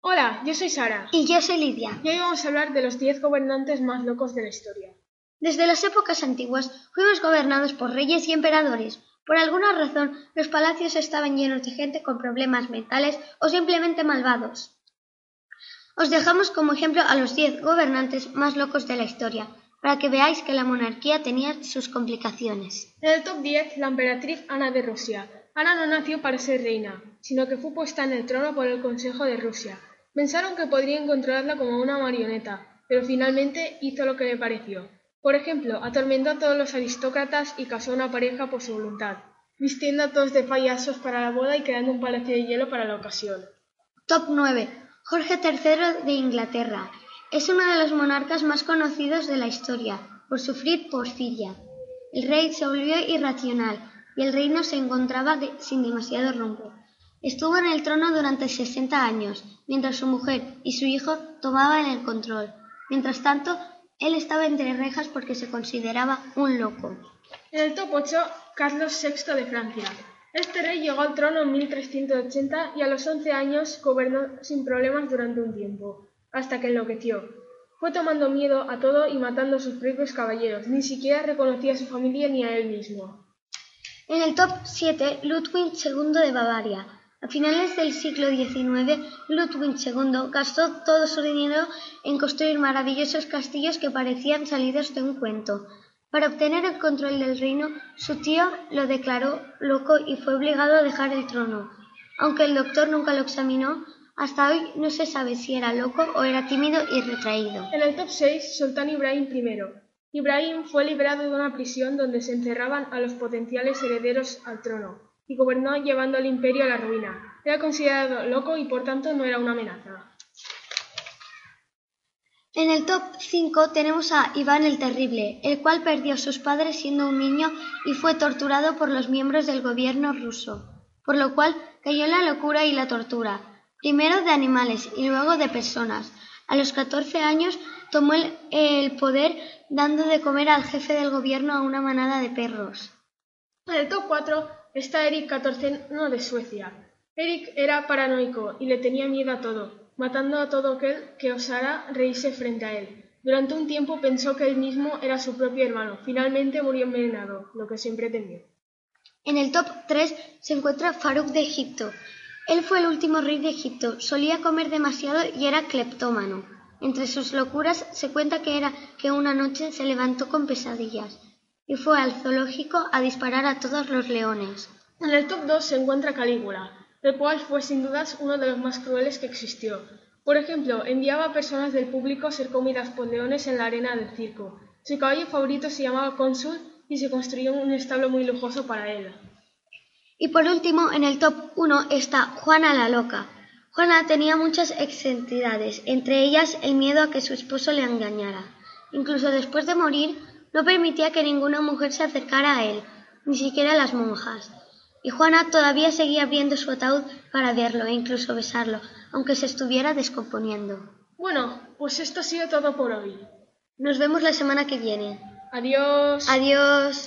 Hola, yo soy Sara. Y yo soy Lidia. Y hoy vamos a hablar de los 10 gobernantes más locos de la historia. Desde las épocas antiguas fuimos gobernados por reyes y emperadores. Por alguna razón, los palacios estaban llenos de gente con problemas mentales o simplemente malvados. Os dejamos como ejemplo a los 10 gobernantes más locos de la historia, para que veáis que la monarquía tenía sus complicaciones. En el top 10, la emperatriz Ana de Rusia. Ana no nació para ser reina, sino que fue puesta en el trono por el Consejo de Rusia. Pensaron que podrían controlarla como una marioneta, pero finalmente hizo lo que le pareció. Por ejemplo, atormentó a todos los aristócratas y casó a una pareja por su voluntad, vistiendo a todos de payasos para la boda y creando un palacio de hielo para la ocasión. Top 9. Jorge III de Inglaterra. Es uno de los monarcas más conocidos de la historia, por sufrir porfiria. El rey se volvió irracional y el reino se encontraba sin demasiado rumbo. Estuvo en el trono durante 60 años, mientras su mujer y su hijo tomaban el control. Mientras tanto, él estaba entre rejas porque se consideraba un loco. En el top 8, Carlos VI de Francia. Este rey llegó al trono en 1380 y a los 11 años gobernó sin problemas durante un tiempo, hasta que enloqueció. Fue tomando miedo a todo y matando a sus propios caballeros. Ni siquiera reconocía a su familia ni a él mismo. En el top 7, Ludwig II de Bavaria. A finales del siglo XIX, Ludwig II gastó todo su dinero en construir maravillosos castillos que parecían salidos de un cuento. Para obtener el control del reino, su tío lo declaró loco y fue obligado a dejar el trono. Aunque el doctor nunca lo examinó, hasta hoy no se sabe si era loco o era tímido y retraído. En el top 6, Sultán Ibrahim I. Ibrahim fue liberado de una prisión donde se encerraban a los potenciales herederos al trono y gobernó llevando al imperio a la ruina. Era considerado loco y por tanto no era una amenaza. En el top 5 tenemos a Iván el Terrible, el cual perdió a sus padres siendo un niño y fue torturado por los miembros del gobierno ruso, por lo cual cayó en la locura y la tortura, primero de animales y luego de personas. A los 14 años tomó el, el poder dando de comer al jefe del gobierno a una manada de perros. En el top 4 está Eric XIV de Suecia. Eric era paranoico y le tenía miedo a todo, matando a todo aquel que osara reírse frente a él. Durante un tiempo pensó que él mismo era su propio hermano. Finalmente murió envenenado, lo que siempre temió. En el top 3 se encuentra Farouk de Egipto. Él fue el último rey de Egipto, solía comer demasiado y era cleptómano. Entre sus locuras se cuenta que era que una noche se levantó con pesadillas y fue al zoológico a disparar a todos los leones. En el top 2 se encuentra Calígula, el cual fue sin dudas uno de los más crueles que existió. Por ejemplo, enviaba a personas del público a ser comidas por leones en la arena del circo. Su caballo favorito se llamaba Cónsul y se construyó un establo muy lujoso para él. Y por último, en el top 1 está Juana la Loca. Juana tenía muchas excentricidades, entre ellas el miedo a que su esposo le engañara. Incluso después de morir, no permitía que ninguna mujer se acercara a él, ni siquiera las monjas. Y Juana todavía seguía abriendo su ataúd para verlo e incluso besarlo, aunque se estuviera descomponiendo. Bueno, pues esto ha sido todo por hoy. Nos vemos la semana que viene. Adiós. Adiós.